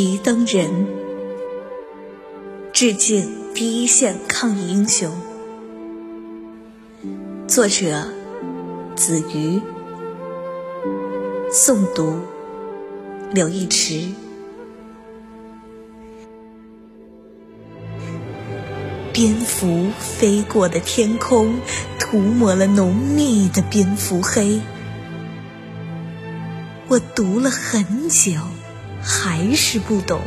提灯人，致敬第一线抗疫英雄。作者：子瑜，诵读：柳一池。蝙蝠飞过的天空，涂抹了浓密的蝙蝠黑。我读了很久，还是不懂，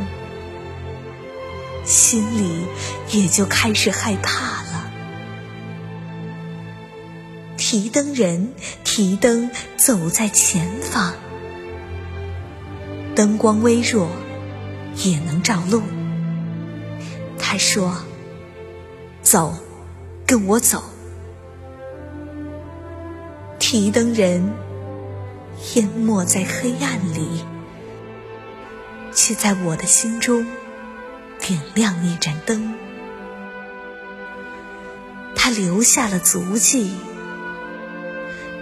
心里也就开始害怕了。提灯人提灯走在前方，灯光微弱，也能照路。他说：“走，跟我走。”提灯人。淹没在黑暗里，却在我的心中点亮一盏灯。它留下了足迹，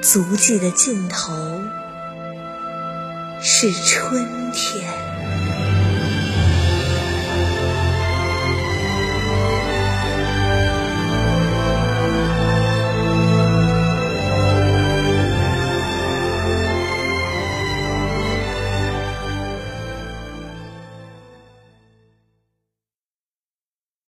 足迹的尽头是春天。